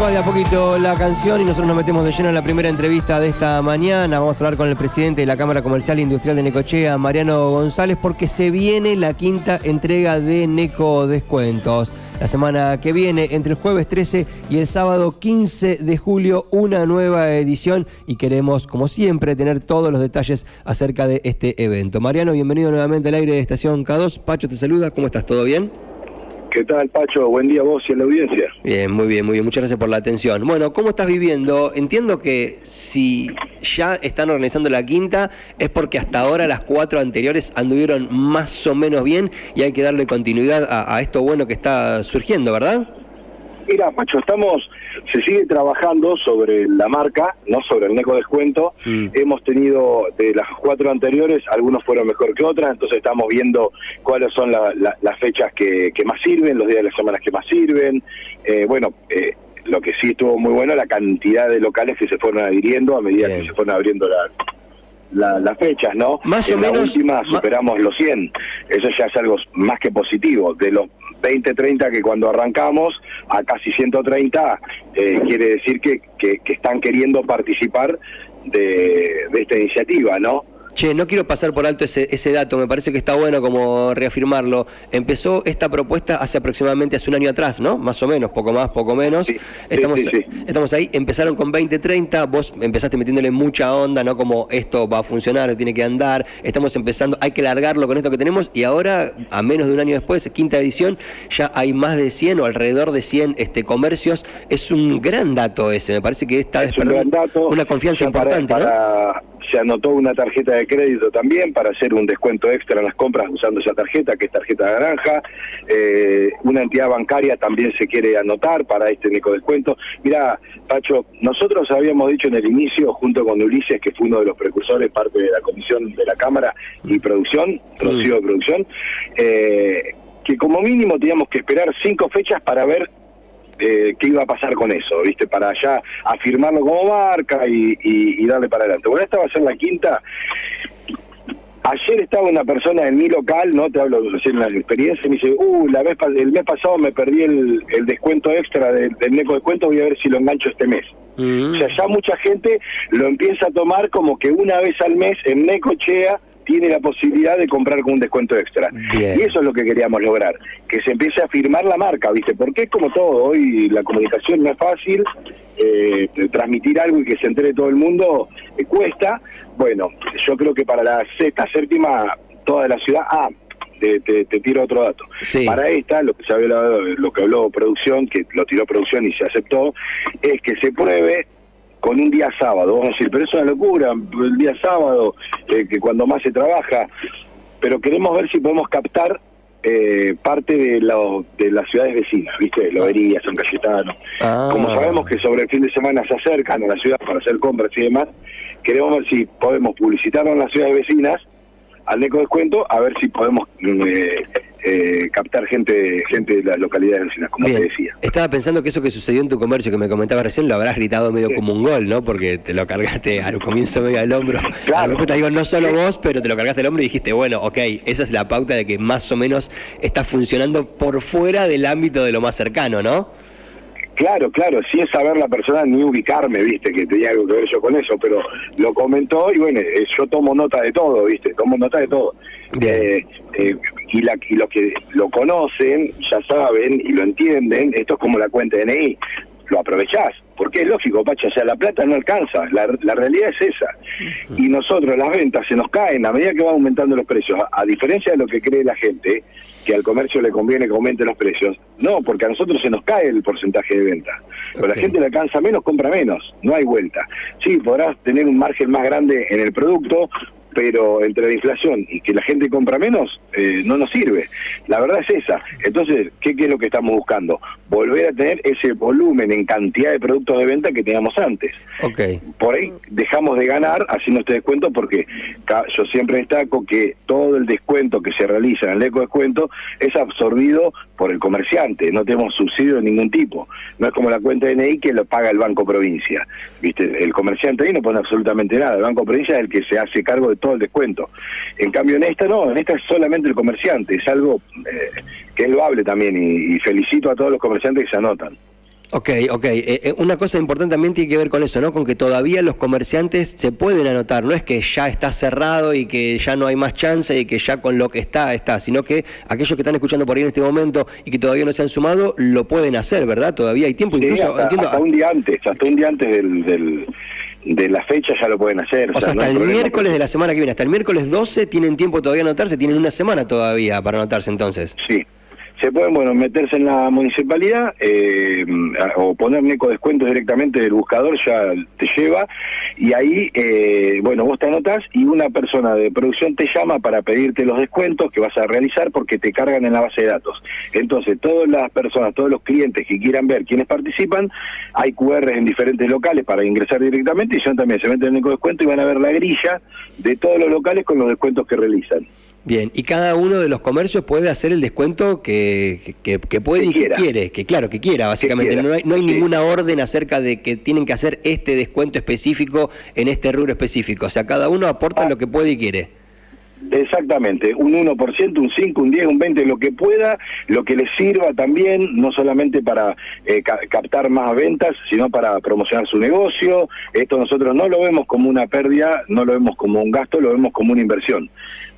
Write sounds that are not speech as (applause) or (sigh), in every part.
va de a poquito la canción y nosotros nos metemos de lleno en la primera entrevista de esta mañana. Vamos a hablar con el presidente de la Cámara Comercial e Industrial de Necochea, Mariano González, porque se viene la quinta entrega de Neco Descuentos. La semana que viene, entre el jueves 13 y el sábado 15 de julio, una nueva edición y queremos, como siempre, tener todos los detalles acerca de este evento. Mariano, bienvenido nuevamente al aire de Estación K2. Pacho te saluda, ¿cómo estás? ¿Todo bien? ¿Qué tal, Pacho? Buen día a vos y a la audiencia. Bien, muy bien, muy bien. Muchas gracias por la atención. Bueno, ¿cómo estás viviendo? Entiendo que si ya están organizando la quinta es porque hasta ahora las cuatro anteriores anduvieron más o menos bien y hay que darle continuidad a, a esto bueno que está surgiendo, ¿verdad? Mira, Pacho, estamos, se sigue trabajando sobre la marca, no sobre el Neco Descuento. Hemos tenido de las cuatro anteriores, algunos fueron mejor que otras, entonces estamos viendo cuáles son la- la- las fechas que, que más sirven, los días de las semanas que más sirven. Eh, bueno, eh, lo que sí estuvo muy bueno, la cantidad de locales que se fueron adhiriendo a medida Bien. que se fueron abriendo la- la- las fechas, ¿no? Más o en la menos- última ma- superamos los 100. Eso ya es algo más que positivo. De los 20, 30 que cuando arrancamos a casi 130, eh, quiere decir que, que, que están queriendo participar de, de esta iniciativa, ¿no? Che, no quiero pasar por alto ese, ese dato, me parece que está bueno como reafirmarlo. Empezó esta propuesta hace aproximadamente hace un año atrás, ¿no? Más o menos, poco más, poco menos. Sí, estamos, sí, sí. estamos ahí, empezaron con 2030, vos empezaste metiéndole mucha onda, ¿no? Como esto va a funcionar, tiene que andar, estamos empezando, hay que largarlo con esto que tenemos y ahora, a menos de un año después, quinta edición, ya hay más de 100 o alrededor de 100 este, comercios. Es un gran dato ese, me parece que está es un gran dato. una confianza Ya para- importante, ¿no? Se anotó una tarjeta de crédito también para hacer un descuento extra en las compras usando esa tarjeta, que es tarjeta naranja. Eh, una entidad bancaria también se quiere anotar para este descuento. Mira, Pacho, nosotros habíamos dicho en el inicio, junto con Ulises, que fue uno de los precursores, parte de la comisión de la Cámara y producción, Rocío de producción, eh, que como mínimo teníamos que esperar cinco fechas para ver eh, qué iba a pasar con eso, ¿viste? Para ya afirmarlo como marca y, y- y darle para adelante. Bueno, esta va a ser la quinta. Ayer estaba una persona en mi local, no te hablo de la experiencia, y me dice, uh, la vez, el mes pasado me perdí el, el descuento extra del, del Neco Descuento, voy a ver si lo engancho este mes. Mm. O sea, ya mucha gente lo empieza a tomar como que una vez al mes en Necochea tiene la posibilidad de comprar con un descuento extra. Bien. Y eso es lo que queríamos lograr, que se empiece a firmar la marca, ¿viste? Porque es como todo, hoy la comunicación no es fácil, eh, transmitir algo y que se entere todo el mundo eh, cuesta. Bueno, yo creo que para la sexta, séptima, toda la ciudad... Ah, te, te- te tiro otro dato. Sí. Para esta, lo que se hablado, lo que habló producción, que lo tiró producción y se aceptó, es que se pruebe con un día sábado. Vamos a decir, pero es una locura, el día sábado, eh, que cuando más se trabaja, pero queremos ver si podemos captar eh, parte de, lo- de las ciudades vecinas, ¿viste? Lobería, San Cayetano. Ah. Como sabemos que sobre el fin de semana se acercan a la ciudad para hacer compras y demás, queremos ver si podemos publicitarlo en las ciudades vecinas al Neco Descuento, a ver si podemos eh, eh, captar gente gente de las localidades vecinas, como Bien. te decía. Estaba pensando que eso que sucedió en tu comercio que me comentabas recién lo habrás gritado medio Sí. como un gol, ¿no? Porque te lo cargaste al comienzo medio al hombro. (laughs) Claro. A digo, no solo vos, pero te lo cargaste al hombro y dijiste, bueno, ok, esa es la pauta de que más o menos está funcionando por fuera del ámbito de lo más cercano, ¿no? Claro, claro, es saber la persona ni ubicarme, viste, que tenía algo que ver yo con eso, pero lo comentó y bueno, eh, yo tomo nota de todo, viste, tomo nota de todo. Eh, eh, y, la, y los que lo conocen, ya saben y lo entienden, esto es como la cuenta de DNI, lo aprovechás, porque es lógico, Pacha, o sea, la plata no alcanza, la, la realidad es esa. Y nosotros las ventas se nos caen a medida que van aumentando los precios, a, a diferencia de lo que cree la gente, que al comercio le conviene que aumenten los precios, no, porque a nosotros se nos cae el porcentaje de venta. Pero la gente le alcanza menos, compra menos, no hay vuelta. Sí, podrás tener un margen más grande en el producto, pero entre la inflación y que la gente compra menos, eh, no nos sirve. La verdad es esa. Entonces, ¿qué, ¿qué es lo que estamos buscando? Volver a tener ese volumen en cantidad de productos de venta que teníamos antes. Ok. Por ahí dejamos de ganar haciendo este descuento porque yo siempre destaco que todo el descuento que se realiza en el eco descuento es absorbido por el comerciante, no tenemos subsidio de ningún tipo. No es como la cuenta de DNI que lo paga el Banco Provincia. ¿Viste? El comerciante ahí no pone absolutamente nada, el Banco Provincia es el que se hace cargo de todo el descuento. En cambio en esta no, en esta es solamente el comerciante, es algo eh, que es loable también y, y felicito a todos los comerciantes que se anotan. Ok, ok. Eh, eh, una cosa importante también tiene que ver con eso, ¿no? Con que todavía los comerciantes se pueden anotar. No es que ya está cerrado y que ya no hay más chance y que ya con lo que está, está. Sino que aquellos que están escuchando por ahí en este momento y que todavía no se han sumado, lo pueden hacer, ¿verdad? Todavía hay tiempo. Incluso, hasta, un día antes, hasta un día antes del, de la fecha ya lo pueden hacer. O, sea, hasta el miércoles de la semana que viene, hasta el miércoles 12 tienen tiempo todavía de anotarse, tienen una semana todavía para anotarse entonces. Sí, se pueden bueno meterse en la municipalidad eh, o poner Neco Descuentos directamente del buscador, ya te lleva, y ahí, eh, bueno, vos te anotás y una persona de producción te llama para pedirte los descuentos que vas a realizar porque te cargan en la base de datos. Entonces, todas las personas, todos los clientes que quieran ver quiénes participan, hay QRs en diferentes locales para ingresar directamente y son también se meten en Neco Descuento y van a ver la grilla de todos los locales con los descuentos que realizan. Bien, y cada uno de los comercios puede hacer el descuento que, que, puede y que quiere, que claro, que quiera, básicamente. No hay, no hay ninguna orden acerca de que tienen que hacer este descuento específico en este rubro específico. O sea, cada uno aporta lo que puede y quiere. Exactamente, un 1%, un 5, un 10, un 20, lo que pueda, lo que les sirva también, no solamente para eh, captar más ventas, sino para promocionar su negocio. Esto nosotros no lo vemos como una pérdida, no lo vemos como un gasto, lo vemos como una inversión.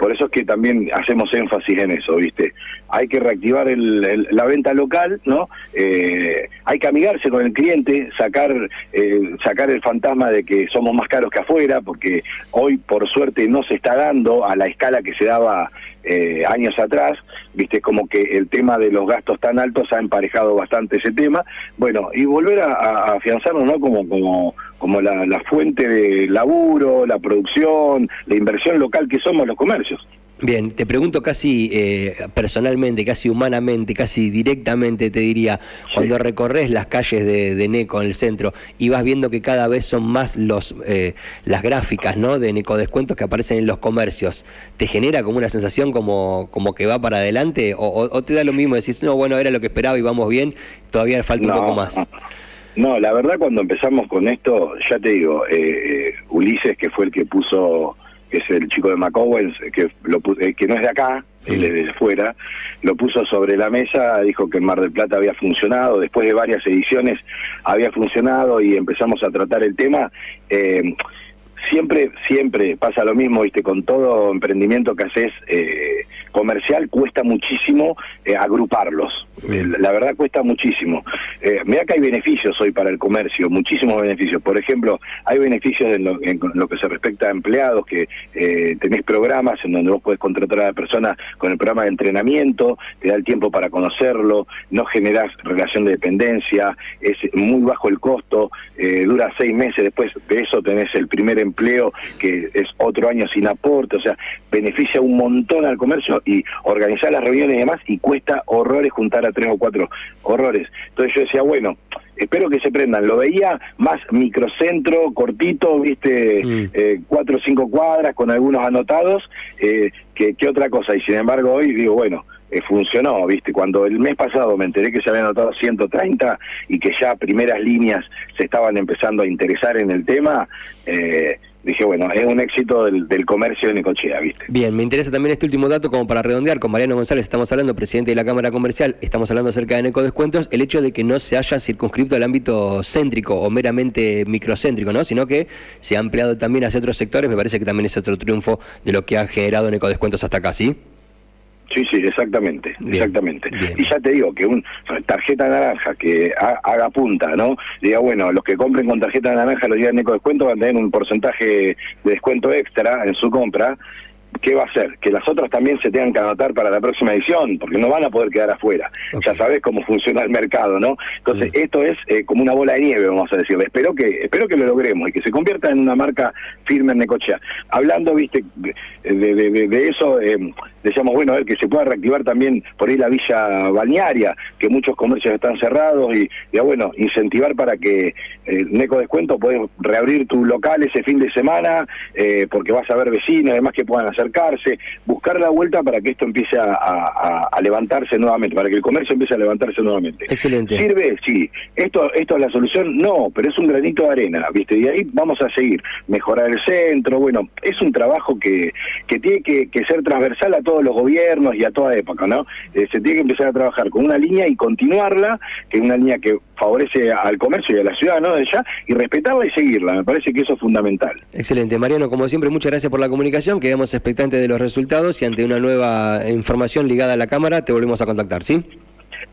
Por eso es que también hacemos énfasis en eso, ¿viste? Hay que reactivar el, la venta local, ¿no? Eh, hay que amigarse con el cliente, sacar, eh, sacar el fantasma de que somos más caros que afuera, porque hoy, por suerte, no se está dando a la escala que se daba eh, años atrás, viste como que el tema de los gastos tan altos ha emparejado bastante ese tema, bueno, y volver a, afianzarnos, ¿no? Como, como, como la, la fuente de laburo, la producción, la inversión local que somos los comercios. Bien, te pregunto casi eh, personalmente, casi humanamente, casi directamente, te diría, cuando recorres las calles de, de, Neco en el centro y vas viendo que cada vez son más los eh, las gráficas ¿no? de Neco descuentos que aparecen en los comercios, ¿te genera como una sensación como, como que va para adelante? O, te da lo mismo, decís, no, bueno, era lo que esperaba y vamos bien, todavía falta un poco más? No, la verdad cuando empezamos con esto, ya te digo, eh, Ulises, que fue el que puso que es el chico de McOwens, que, lo, eh, que no es de acá, él es de fuera, lo puso sobre la mesa, dijo que en Mar del Plata había funcionado, después de varias ediciones había funcionado y empezamos a tratar el tema. Eh, siempre, siempre pasa lo mismo, viste, con todo emprendimiento que haces eh, comercial cuesta muchísimo eh, agruparlos. Eh, la verdad cuesta muchísimo. Eh, mira que hay beneficios hoy para el comercio, muchísimos beneficios. Por ejemplo, hay beneficios en lo, en lo que se respecta a empleados, que tenés programas en donde vos podés contratar a la persona con el programa de entrenamiento, te da el tiempo para conocerlo, no generás relación de dependencia, es muy bajo el costo, dura seis meses, después de eso tenés el primer empleo que es otro año sin aporte, o sea, beneficia un montón al comercio y organizar las reuniones y demás y cuesta horrores juntar a tres o cuatro horrores. Entonces yo decía, bueno, espero que se prendan. Lo veía más microcentro, cortito, viste, mm. eh, cuatro o cinco cuadras con algunos anotados, eh, que, otra cosa. Y sin embargo hoy digo, bueno, eh, funcionó, viste, cuando el mes pasado me enteré que se habían anotado 130 y que ya primeras líneas se estaban empezando a interesar en el tema, eh, dije, bueno, es un éxito del, comercio de Necochea, ¿viste? Bien, me interesa también este último dato como para redondear. Con Mariano González estamos hablando, presidente de la Cámara Comercial, estamos hablando acerca de Necodescuentos, el hecho de que no se haya circunscrito al ámbito céntrico o meramente microcéntrico, ¿no? Sino que se ha ampliado también hacia otros sectores, me parece que también es otro triunfo de lo que ha generado Necodescuentos hasta acá, ¿sí? Sí, sí, exactamente, exactamente. Y ya te digo que un tarjeta naranja que haga punta, ¿no? Diga, bueno, los que compren con tarjeta naranja los días de descuento van a tener un porcentaje de descuento extra en su compra ¿qué va a hacer? Que las otras también se tengan que anotar para la próxima edición, porque no van a poder quedar afuera. Ya sabes cómo funciona el mercado, ¿no? Entonces, esto es eh, como una bola de nieve, vamos a decir. Espero que espero que lo logremos y que se convierta en una marca firme en Necochea. Hablando, viste, de, eso, eh, decíamos, bueno, a ver, que se pueda reactivar también por ahí la villa balnearia, que muchos comercios están cerrados y, ya bueno, incentivar para que eh, Neco Descuento puedes reabrir tu local ese fin de semana, eh, porque vas a ver vecinos, además que puedan acercarse, buscar la vuelta para que esto empiece a, levantarse nuevamente, para que el comercio empiece a levantarse nuevamente. Excelente. ¿Sirve? Sí. ¿Esto, ¿Esto es la solución? No, pero es un granito de arena, ¿viste? Y ahí vamos a seguir. Mejorar el centro, bueno, es un trabajo que, que tiene que, que ser transversal a todo todos los gobiernos y a toda época, ¿no? Eh, se tiene que empezar a trabajar con una línea y continuarla, que es una línea que favorece al comercio y a la ciudad, ¿no? De y respetarla y seguirla. Me parece que eso es fundamental. Excelente. Mariano, como siempre, muchas gracias por la comunicación. Quedamos expectantes de los resultados y ante una nueva información ligada a la Cámara, te volvemos a contactar, ¿sí?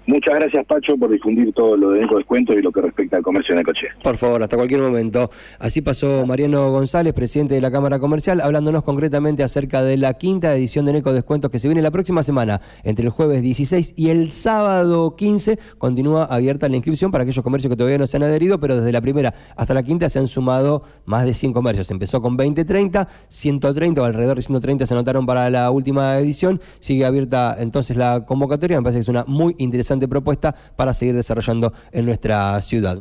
Muchas gracias, Pacho, por difundir todo lo de Eco Descuento y lo que respecta al comercio en Ecoche. Por favor, hasta cualquier momento. Así pasó Mariano González, presidente de la Cámara Comercial, hablándonos concretamente acerca de la quinta edición de Eco Descuentos que se viene la próxima semana, entre el jueves 16 y el sábado 15. Continúa abierta la inscripción para aquellos comercios que todavía no se han adherido, pero desde la primera hasta la quinta se han sumado más de 100 comercios. Empezó con 20, 30, 130 o alrededor de 130 se anotaron para la última edición. Sigue abierta entonces la convocatoria. Me parece que es una muy interesante propuesta para seguir desarrollando en nuestra ciudad.